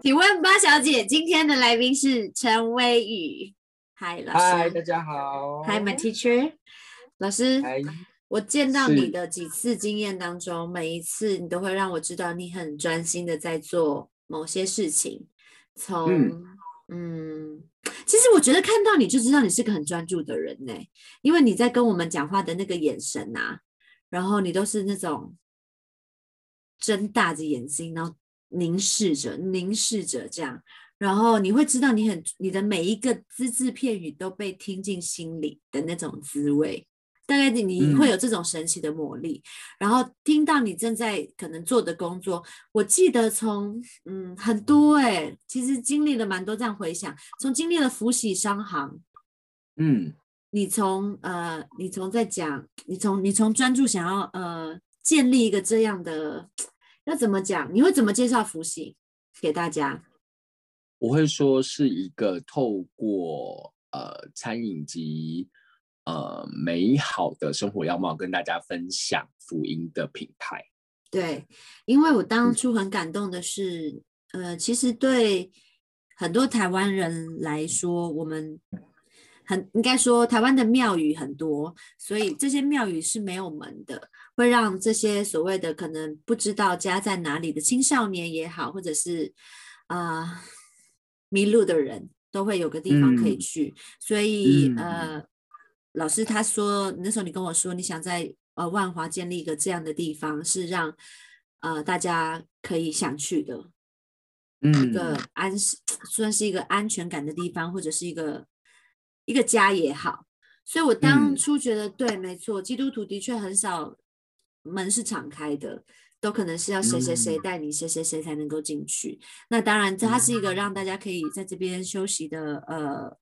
请问八小姐，今天的来宾是陈威宇。Hi，老师。嗨，大家好。Hi，my teacher。老师，嗨，我见到你的几次经验当中，每一次你都会让我知道你很专心的在做某些事情。从嗯其实我觉得看到你就知道你是个很专注的人呢，因为你在跟我们讲话的那个眼神啊，然后你都是那种睁大着眼睛，然后凝视着、凝视着这样，然后你会知道你很你的每一个只字片语都被听进心里的那种滋味。大概你你会嗯。有这种神奇的魔力，然后听到你正在可能做的工作，我记得从嗯很多哎、其实经历了蛮多这样回想，从经历了福喜商行，嗯，你从呃，你从在讲，你从你从专注想要呃建立一个这样的，要怎么讲？你会怎么介绍福喜给大家？我会说是一个透过呃餐饮及呃美好的生活样貌跟大家分享福音的品牌。对，因为我当嗯初很感动的是，呃，其实对很多台湾人来说，我们很应该说台湾的庙宇很多，所以这些庙宇是没有门的，会让这些所谓的可能不知道家在哪里的青少年也好，或者是啊、呃迷路的人都会有个地方可以嗯去，所以嗯。呃，老师他说那时候你跟我说你想在呃万华建立一个这样的地方，是让呃大家可以想去的。嗯一嗯，个安 算是一个安全感的地方，或者是一个一个家也好。所以我当嗯。初觉得对，没错，基督徒的确很少门是敞开的，都可能是要谁谁谁嗯。带你，谁谁谁才能够进去。那当然，它是一个让大家可以在这边休息的，呃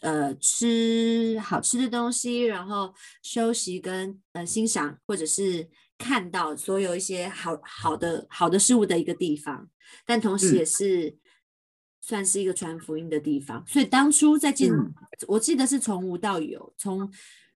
呃，吃好吃的东西，然后休息跟呃欣赏，或者是看到所有一些好好的好的事物的一个地方，但同时嗯。也是算是一个传福音的地方。所以当初在进，嗯。我记得是从无到有，从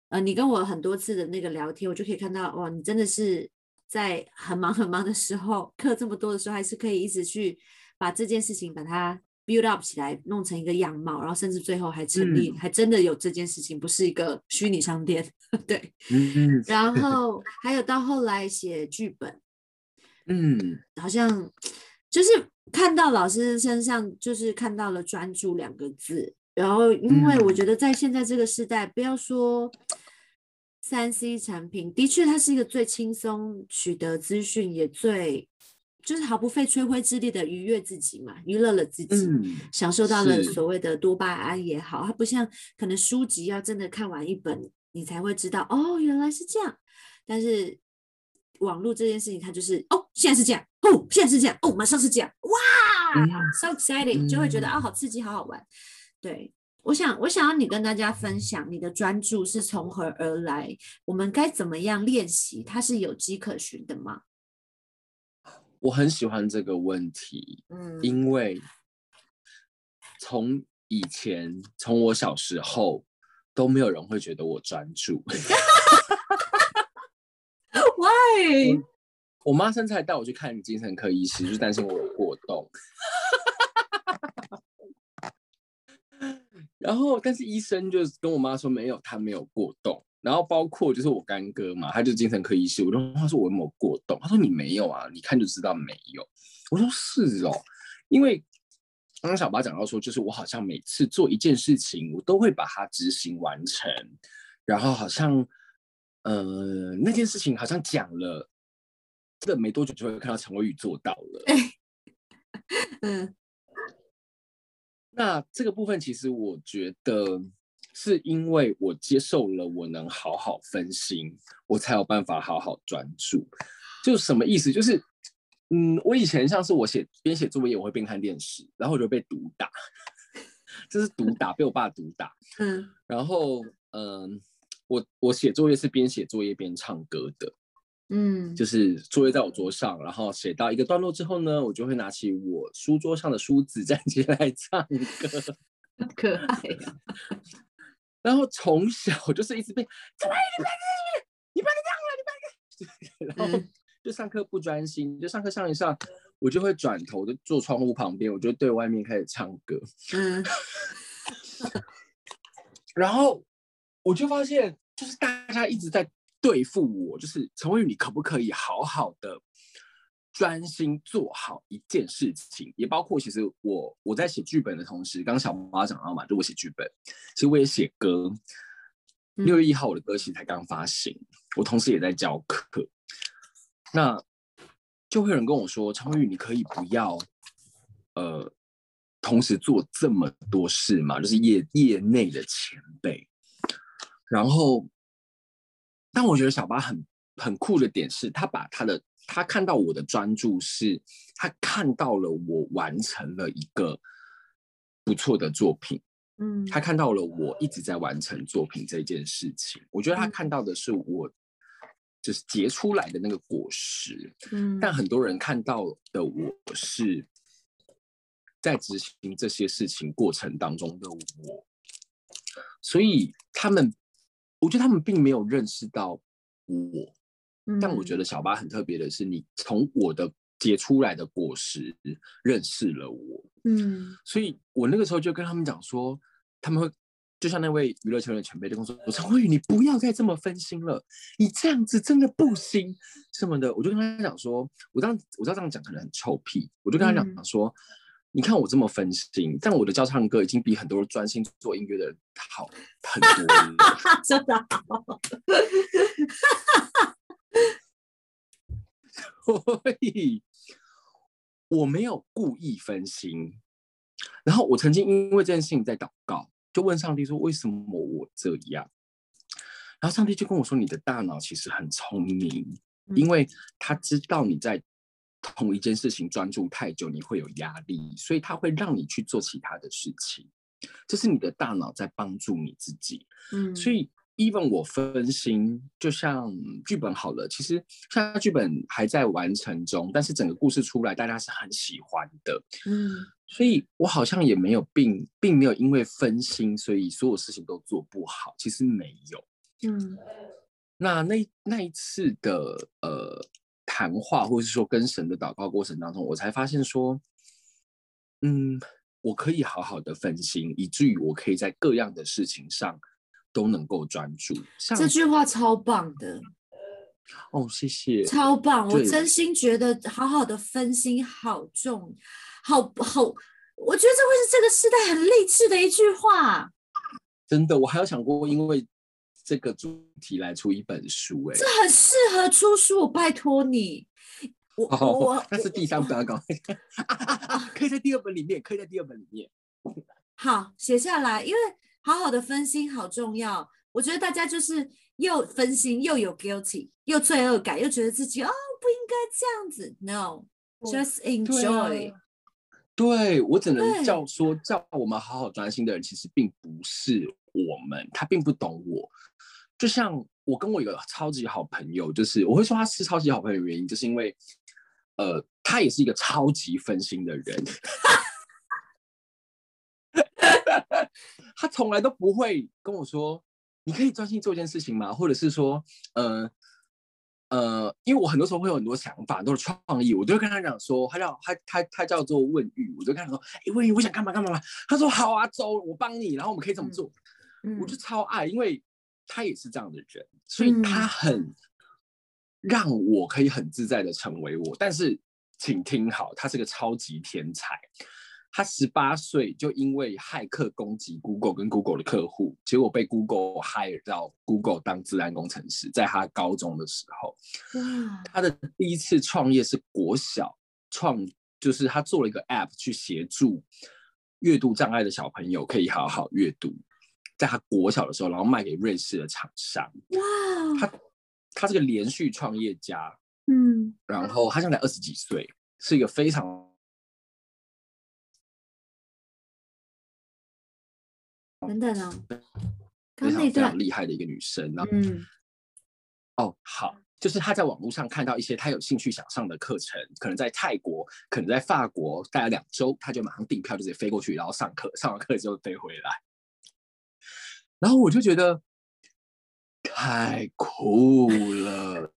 呃你跟我很多次的那个聊天，我就可以看到哇，你真的是在很忙很忙的时候，课这么多的时候，还是可以一直去把这件事情把它 build up 起来，弄成一个样貌，然后甚至最后还成立，还真的有这件事情，不是一个虚拟商店，对。嗯然后还有到后来写剧本，嗯好像就是看到老师身上，就是看到了“专注”两个字。然后，因为我觉得在现在这个时代，不要说三 C 产品，的确它是一个最轻松取得资讯，也最就是毫不费吹灰之力的愉悦自己嘛，娱乐了自己。嗯，享受到了所谓的多巴胺也好，它不像可能书籍要真的看完一本，你才会知道哦，原来是这样。但是网络这件事情，它就是哦，现在是这样，哦，现在是这样，哦，马上是这样，哇、嗯 s o exciting，就会觉得啊、嗯好刺激，好好玩。对，我想，我想要你跟大家分享你的专注是从何而来，我们该怎么样练习，它是有迹可循的吗？我很喜欢这个问题，嗯因为从以前，从我小时候都没有人会觉得我专注。Why？我妈甚至还带我去看精神科医师，就是担心我有过动。然后，但是医生就跟我妈说没有，他没有过动。然后包括就是我干哥嘛，他就精神科医师，我就问他说我有没有过动？他说你没有啊，你看就知道没有。我说是哦，因为刚刚小八讲到说，就是我好像每次做一件事情，我都会把它执行完成，然后好像呃那件事情好像讲了，这没多久就会看到陈伟宇做到了。嗯那这个部分其实我觉得是因为我接受了我能好好分心，我才有办法好好专注。就什么意思？就是嗯，我以前像是我写边写作业，我会边看电视，然后我就被毒打，就是毒打，被我爸毒打。嗯然后嗯，我我写作业是边写作业边唱歌的，嗯，就是作业在我桌上，然后写到一个段落之后呢，我就会拿起我书桌上的梳子站 起来唱歌。可爱啊。然后从小就是一直被，怎么你不要这样，你不要这样了，你不要然后嗯就上课不专心，就上课上一上，我就会转头就坐窗户旁边，我就对外面开始唱歌。嗯，然后我就发现，就是大家一直在对付我，就是陈慧宇，你可不可以好好的专心做好一件事情？也包括其实我我在写剧本的同时，刚小花讲到嘛，就我写剧本，其实我也写歌。六月一号我的歌其实才刚发行，我同时也在教课。那就会有人跟我说：“昌玉，你可以不要，呃，同时做这么多事嘛？就是业业内的前辈。然后，但我觉得小巴很很酷的点是，他把他的他看到我的专注，是他看到了我完成了一个不错的作品。嗯，他看到了我一直在完成作品这件事情。我觉得他看到的是我。”就是结出来的那个果实，嗯，但很多人看到的我是在执行这些事情过程当中的我，所以他们，我觉得他们并没有认识到我，但我觉得小八很特别的是，你从我的结出来的果实认识了我，嗯，所以我那个时候就跟他们讲说，他们会。就像那位娱乐圈的前辈就跟我说：“陈慧宇，你不要再这么分心了，你这样子真的不行什么的。”我就跟他讲说：“我这样，我知道这样讲可能很臭屁。”我就跟他讲说：“你看我这么分心，但我的教唱歌已经比很多专心做音乐的人好很多了。”真的好，所以我没有故意分心。然后我曾经因为这件事情在祷告。就问上帝说：“为什么我这样？”然后上帝就跟我说：“你的大脑其实很聪明，因为他知道你在同一件事情专注太久，你会有压力，所以它会让你去做其他的事情。这是你的大脑在帮助你自己。嗯，所以。” even 我分心，就像剧本好了，其实现在剧本还在完成中，但是整个故事出来，大家是很喜欢的。嗯，所以我好像也没有并并没有因为分心，所以所有事情都做不好。其实没有。嗯，那那那一次的呃谈话，或者是说跟神的祷告过程当中，我才发现说，嗯，我可以好好的分心，以至于我可以在各样的事情上。都能够专注，这句话超棒的哦！谢谢，超棒！我真心觉得好好的分心好重，好好，我觉得这会是这个时代很励志的一句话。真的，我还有想过，因为这个主题来出一本书，哎，这很适合出书，我拜托你。我我那是第三本稿，可以在第二本里面，可以在第二本里面。好，写下来，因为。好好的分心好重要，我觉得大家就是又分心又有 guilty，又罪恶感，又觉得自己哦不应该这样子。No，just enjoy。对我只能叫说叫我们好好专心的人，其实并不是我们，他并不懂我。就像我跟我一个超级好朋友，就是我会说他是超级好朋友的，原因就是因为呃，他也是一个超级分心的人。他从来都不会跟我说：“你可以专心做一件事情吗？”或者是说：“呃呃，因为我很多时候会有很多想法，都是创意，我就会跟他讲说，他叫他他他叫做问玉，我就跟他说：‘哎，问玉，我想干嘛干嘛嘛。’他说：‘好啊，走，我帮你。’然后我们可以怎么做？我就超爱，因为他也是这样的人，所以他很让我可以很自在的成为我。但是，请听好，他是个超级天才。他十八岁就因为骇客攻击 Google 跟 Google 的客户，结果被 Google hire 到 Google 当自然工程师。在他高中的时候，他的第一次创业是国小创，就是他做了一个 App 去协助阅读障碍的小朋友可以好好阅读。在他国小的时候，然后卖给瑞士的厂商。哇！他他是个连续创业家，嗯，然后他现在二十几岁，是一个非常。等等啊，非常非常厉害的一个女生啊。嗯，哦，好，就是他在网络上看到一些他有兴趣想上的课程，可能在泰国，可能在法国待了两周，他就马上订票，就直接飞过去，然后上课，上完课之后飞回来。然后我就觉得太酷了，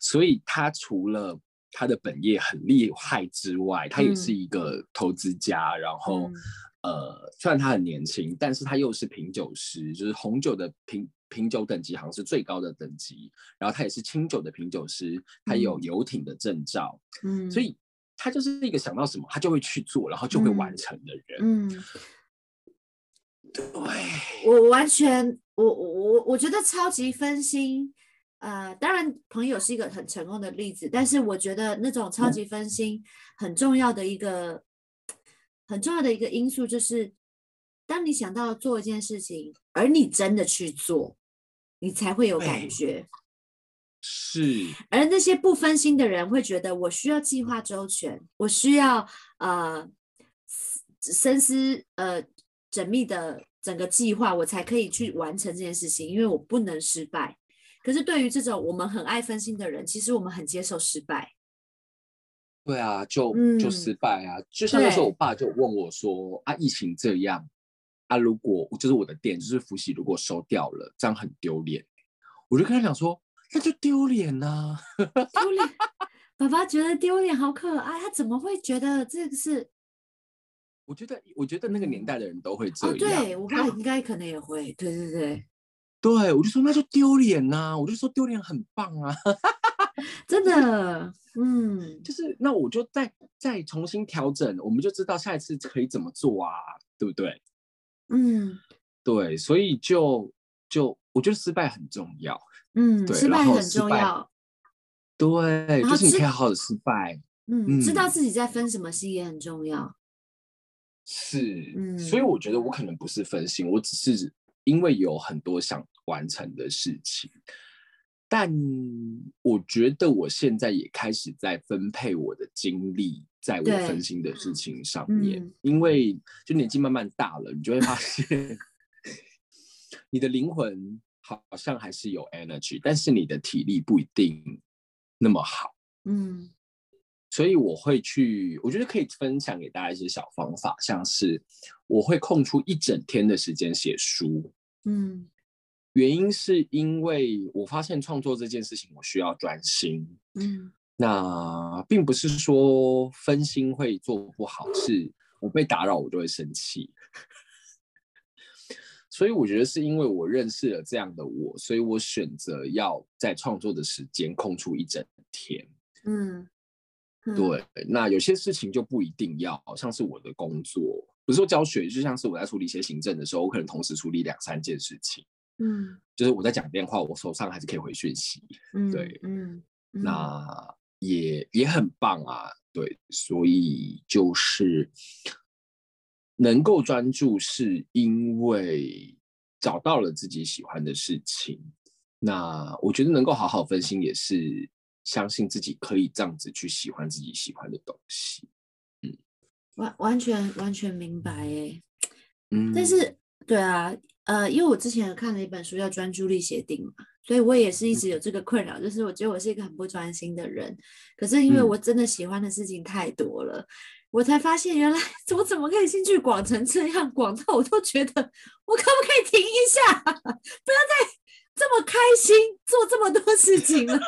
所以他除了他的本业很厉害之外，他也是一个投资家。然后，呃，虽然他很年轻，但是他又是品酒师，就是红酒的品品酒等级好像是最高的等级。然后他也是清酒的品酒师，他有游艇的证照。嗯，所以他就是一个想到什么他就会去做，然后就会完成的人。嗯，对，我完全，我我我我觉得超级分心。呃，当然，朋友是一个很成功的例子，但是我觉得那种超级分心很重要的一个很重要的一个因素就是，当你想到做一件事情，而你真的去做，你才会有感觉。是。而那些不分心的人会觉得，我需要计划周全，我需要呃深思呃缜密的整个计划，我才可以去完成这件事情，因为我不能失败。可是对于这种我们很爱分心的人，其实我们很接受失败。对啊，就就失败啊！就像那时候我爸就问我说：“啊，疫情这样啊，如果就是我的店就是福喜，如果收掉了，这样很丢脸。”我就跟他讲说：“那就丢脸呐，丢脸！爸爸觉得丢脸，好可爱。他怎么会觉得这个是？我觉得，我觉得那个年代的人都会这样。对我爸应该可能也会。对对对。”对，我就说那就丢脸呐，我就说丢脸很棒啊，真的，嗯，就是那我就再再重新调整，我们就知道下一次可以怎么做啊，对不对？嗯，对，所以就就我觉得失败很重要，嗯，对，失败很重要，对，就是你可以好好的失败，嗯，知道自己在分什么心也很重要，是，嗯，所以我觉得我可能不是分心，我只是。因为有很多想完成的事情，但我觉得我现在也开始在分配我的精力在我分心的事情上面。因为就年纪慢慢大了，你就会发现，你的灵魂好像还是有 energy，但是你的体力不一定那么好。嗯，所以我会去，我觉得可以分享给大家一些小方法，像是我会空出一整天的时间写书。嗯，原因是因为我发现创作这件事情我需要专心。嗯，那并不是说分心会做不好，是我被打扰我就会生气。所以我觉得是因为我认识了这样的我，所以我选择要在创作的时间空出一整天。嗯，对。那有些事情就不一定要，像是我的工作。不是说教学，就像是我在处理一些行政的时候，我可能同时处理两三件事情。嗯，就是我在讲电话，我手上还是可以回讯息。嗯，对，嗯，那也也很棒啊。对，所以就是能够专注，是因为找到了自己喜欢的事情。那我觉得能够好好分心，也是相信自己可以这样子去喜欢自己喜欢的东西。嗯。完完全完全明白哎，嗯，但是对啊，呃，因为我之前有看了一本书叫《专注力协定》嘛，所以我也是一直有这个困扰，就是我觉得我是一个很不专心的人。可是因为我真的喜欢的事情太多了，我才发现原来 我怎么可以兴趣广成这样广到我都觉得我可不可以停一下，不要再这么开心做这么多事情了。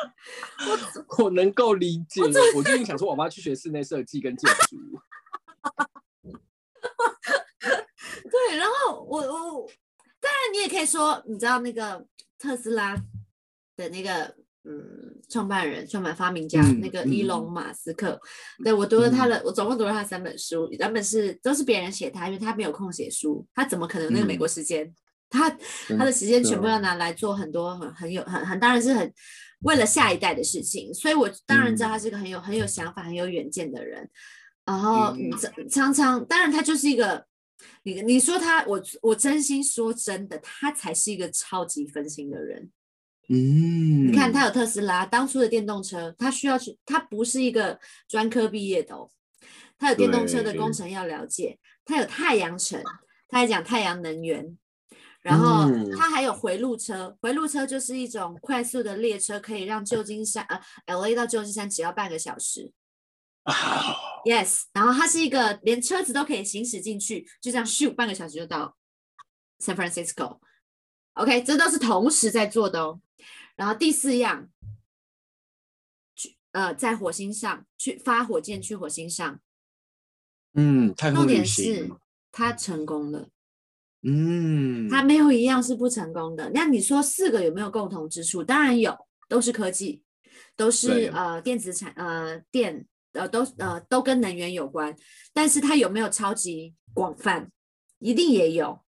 我我能够理解，我最近想说，我妈去学室内设计跟建筑。对，然后我我当然你也可以说，你知道那个特斯拉的那个嗯创办人、创办发明家那个伊隆马斯克，对我读了他的，我总共读了他三本书，两本是都是别人写他，因为他没有空写书，他怎么可能那个美国时间？他他的时间全部要拿来做很多很很有很很当然是很为了下一代的事情，所以我当然知道他是个很有很有想法、很有远见的人。然后常常，当然他就是一个，你你说他，我我真心说真的，他才是一个超级分心的人。嗯，你看他有特斯拉，当初的电动车，他需要去，他不是一个专科毕业的，哦，他有电动车的工程要了解，他有太阳城，他还讲太阳能源，然后它还有回路车，回路车就是一种快速的列车，可以让旧金山呃 L A 到旧金山只要半个小时。Yes，然后它是一个连车子都可以行驶进去，就这样咻，半个小时就到 San Francisco。OK，这都是同时在做的哦。然后第四样，去呃在火星上去发火箭去火星上，嗯，太空旅重点是行，他成功了。嗯，它没有一样是不成功的。那你说四个有没有共同之处？当然有，都是科技，都是呃电子产呃电呃都呃都跟能源有关。但是它有没有超级广泛？一定也有。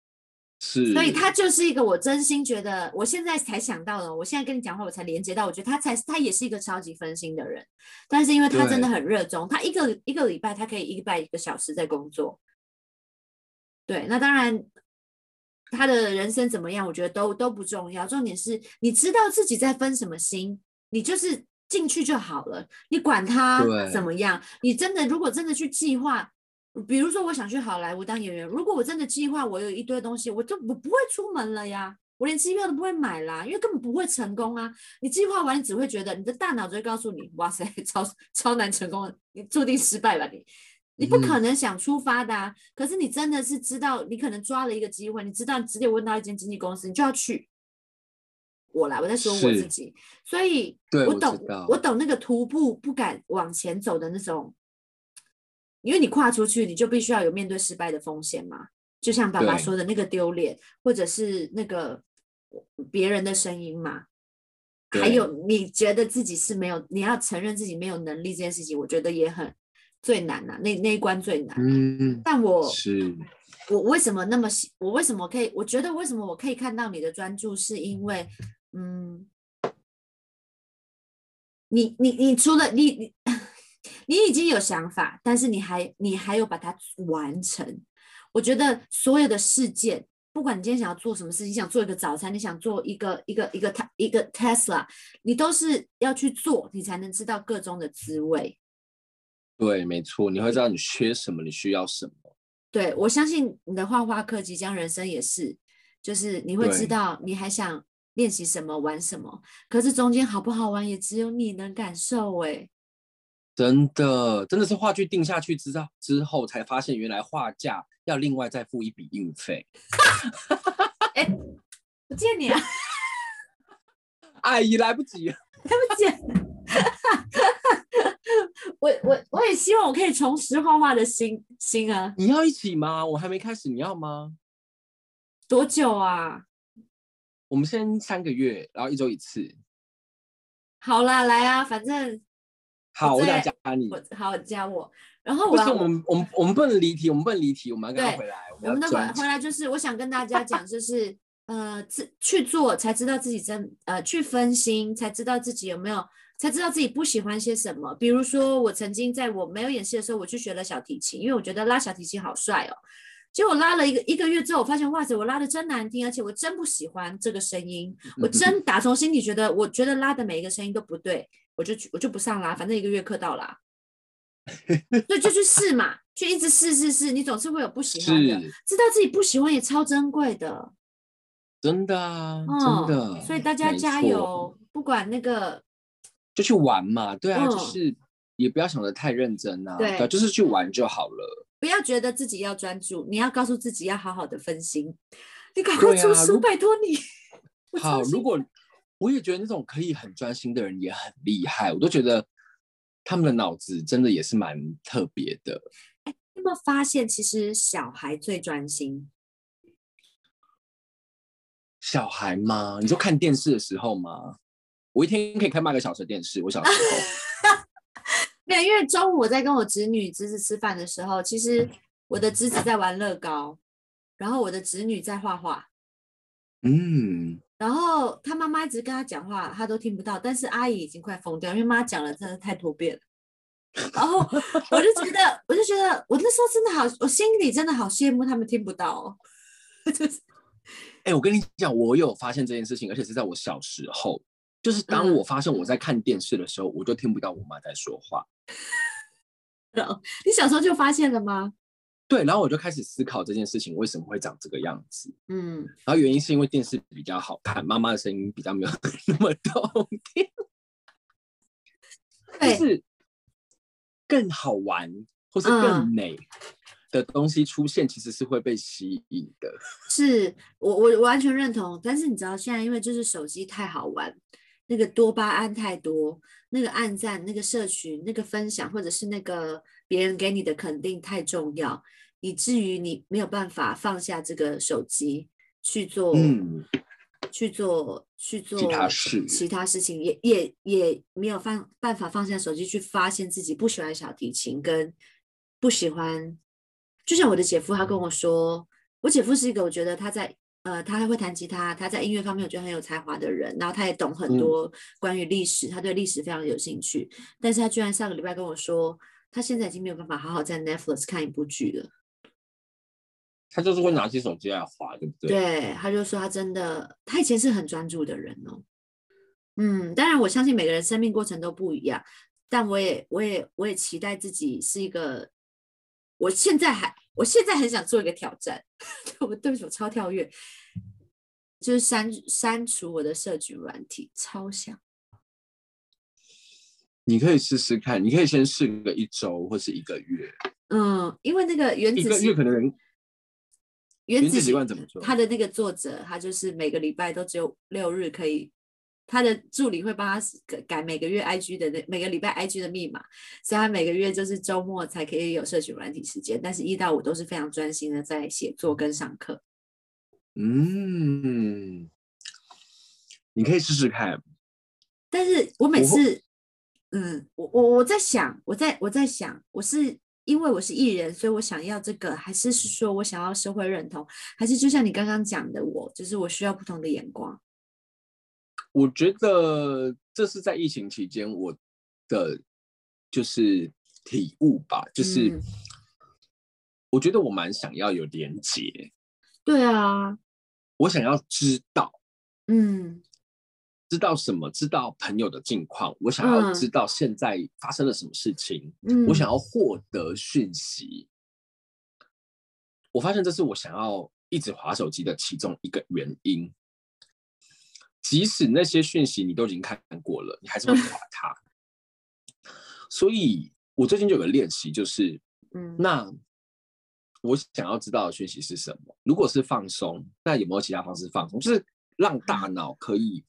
是，所以他就是一个我真心觉得，我现在才想到了，我现在跟你讲话我才连接到，我觉得他才他也是一个超级分心的人。但是因为他真的很热衷，他一个一个礼拜他可以一个礼拜一个小时在工作。对，那当然他的人生怎么样，我觉得都都不重要，重点是你知道自己在分什么心，你就是进去就好了，你管他怎么样，你真的如果真的去计划。比如说，我想去好莱坞当演员。如果我真的计划，我有一堆东西，我就我不会出门了呀，我连机票都不会买啦，因为根本不会成功啊。你计划完，你只会觉得你的大脑只会告诉你，哇塞，超超难成功，你注定失败吧你。你不可能想出发的啊！可是你真的是知道，你可能抓了一个机会，你知道你直接问到一间经纪公司，你就要去。我来，我在说我自己，所以我懂我懂那个徒步不敢往前走的那种，因为你跨出去，你就必须要有面对失败的风险嘛。就像爸爸说的那个丢脸，或者是那个别人的声音嘛。还有你觉得自己是没有，你要承认自己没有能力这件事情，我觉得也很最难呐、那那一关最难。嗯，但我是，我为什么那么喜？我为什么可以？我觉得为什么我可以看到你的专注，是因为，嗯，你你你除了你你你已经有想法，但是你还你还有把它完成。我觉得所有的事件，不管你今天想要做什么事情，你想做一个早餐，你想做一个一个一个他一个 Tesla，你都是要去做，你才能知道各中的滋味。对，没错，你会知道你缺什么，你需要什么。对，我相信你的画画课即将人生也是，就是你会知道你还想练习什么、玩什么，可是中间好不好玩也只有你能感受。哎，真的，真的是话剧定下去之后之后，才发现原来画架要另外再付一笔运费。哎不见你啊，阿姨来不及了，对不起。我我我也希望我可以重拾画画的心心啊！你要一起吗？我还没开始，你要吗？多久啊？我们先三个月，然后一周一次。好啦，来啊，反正好，我最等下加你。我好加我，然后不是我们我们我们不能离题，我们不能离题，我们要跟他回来。我们那回要专回来就是，我想跟大家讲，就是呃，自去做才知道自己真呃，去分心才知道自己有没有，才知道自己不喜欢些什么。比如说，我曾经在我没有演戏的时候，我去学了小提琴，因为我觉得拉小提琴好帅哦。结果拉了一个一个月之后，我发现哇塞，我拉的真难听，而且我真不喜欢这个声音，我真打从心底觉得，我觉得拉的每一个声音都不对，我就去我就不上啦，反正一个月课到啦。所以就去试嘛，去一直试试试，你总是会有不喜欢的。知道自己不喜欢也超珍贵的，真的啊，嗯，真的。所以大家加，油，不管那个，就去玩嘛。对啊，就嗯是也不要想的太认真啊，对啊就是去玩就好了。不要觉得自己要专注，你要告诉自己要好好的分心。你赶快出书，如拜托你。好，如果我也觉得那种可以很专心的人也很厉害，我都觉得他们的脑子真的也是蛮特别的。你有没有发现，其实小孩最专心？小孩吗？你说看电视的时候吗？我一天可以看半个小时的电视。我小时候，没有，因为中午我在跟我侄女、侄子吃饭的时候，其实我的侄子在玩乐高，然后我的侄女在画画。嗯，然后他妈妈一直跟他讲话，他都听不到，但是阿姨已经快疯掉，因为妈讲了真的太多遍了。然后我就觉得，我就觉得，我那时候真的好，我心里真的好羡慕他们听不到哦。就是哎、我跟你讲，我有发现这件事情，而且是在我小时候，就是当嗯我发现我在看电视的时候，我就听不到我妈在说话。你小时候就发现了吗？对，然后我就开始思考这件事情为什么会长这个样子。嗯，然后原因是因为电视比较好看，妈妈的声音比较没有 那么动听，就，是更好玩或是嗯更美的东西出现，其实是会被吸引的。是我我完全认同。但是你知道，现在因为就是手机太好玩，那个多巴胺太多，那个暗赞、那个社群、那个分享，或者是那个别人给你的肯定太重要，以至于你没有办法放下这个手机去做，去做去做其他事，其他事情也也也没有放办法放下手机去发现自己不喜欢小提琴跟不喜欢。就像我的姐夫，他跟我说，我姐夫是一个我觉得他在呃，他还会弹吉他，他在音乐方面我觉得很有才华的人，然后他也懂很多关于历史，他对历史非常有兴趣。但是他居然上个礼拜跟我说，他现在已经没有办法好好在 Netflix 看一部剧了。他就是会拿起手机来划，对不对？对，他就说他真的，他以前是很专注的人哦。嗯，当然我相信每个人生命过程都不一样，但我也我也我也期待自己是一个。我现在还，我现在很想做一个挑战。我对不起，我超跳跃，就是删删除我的社群软体，超想。你可以试试看，你可以先试个一周或是一个月。嗯，因为那个原子一个月可能原子习惯怎么做？他的那个作者，他就是每个礼拜都只有六日可以。他的助理会帮他改改每个月 IG 的那每个礼拜 IG 的密码，所以他每个月就是周末才可以有社群软体时间，但是一到五都是非常专心的在写作跟上课。嗯，你可以试试看。但是我每次，嗯，我我我在想，我在我在想，我是因为我是艺人，所以我想要这个，还是是说我想要社会认同，还是就像你刚刚讲的，我就是我需要不同的眼光。我觉得这是在疫情期间我的就是体悟吧，就是我觉得我蛮想要有连接，对啊，我想要知道，嗯，知道什么？知道朋友的近况，我想要知道现在发生了什么事情，嗯，我想要获得讯息。我发现这是我想要一直划手机的其中一个原因。即使那些讯息你都已经看过了，你还是会划 它。所以我最近就有个练习，就是，嗯，那我想要知道的讯息是什么？如果是放松，那有没有其他方式放松？就是让大脑可以，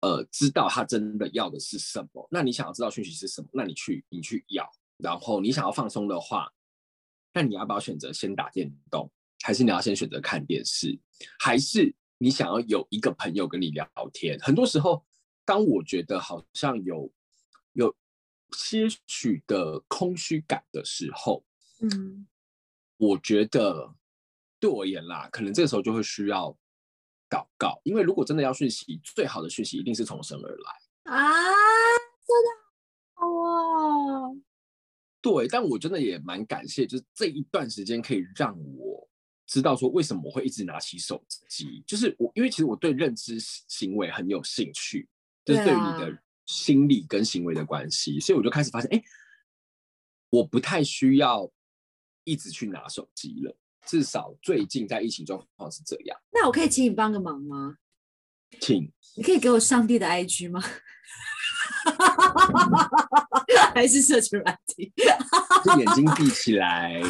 呃，知道他真的要的是什么。那你想要知道讯息是什么？那你去，你去要。然后你想要放松的话，那你要不要选择先打电动，还是你要先选择看电视，还是？你想要有一个朋友跟你聊天，很多时候，当我觉得好像有有些许的空虚感的时候，嗯，我觉得对我而言啦，可能这个时候就会需要祷告，因为如果真的要讯息，最好的讯息一定是从神而来啊，真的哦，对，但我真的也蛮感谢，就是这一段时间可以让我。知道说为什么我会一直拿起手机，就是我因为其实我对认知行为很有兴趣，就是对于你的心理跟行为的关系，所以我就开始发现，哎，我不太需要一直去拿手机了，至少最近在疫情状况是这样。那我可以请你帮个忙吗？请，你可以给我上帝的 IG 吗？还是社群软体？眼睛闭起来。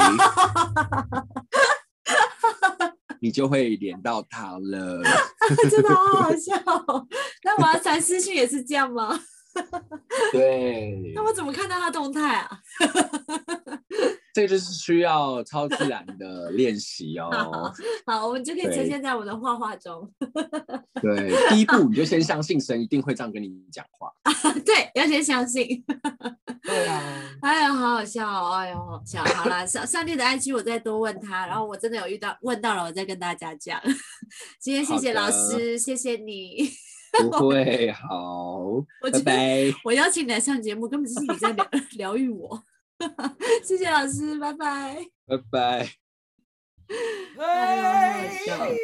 你就会连到他了，真的好好笑。那我要传私讯也是这样吗？对。那我怎么看到他动态啊？这个就是需要超自然的练习哦。好，我们就可以呈现在我的画画中。对，第一步你就先相信神一定会这样跟你讲话。对，要先相信。对啊。哎呀，好好笑哦！哎呦，好笑。好了，上上帝的 IG 我再多问他，然后我真的有遇到问到了，我再跟大家讲。今天谢谢老师，谢谢你。不会，好，拜拜。我邀请你来上节目，根本就是你在疗疗愈我。谢谢老师，拜拜，拜拜。哎呦，好笑。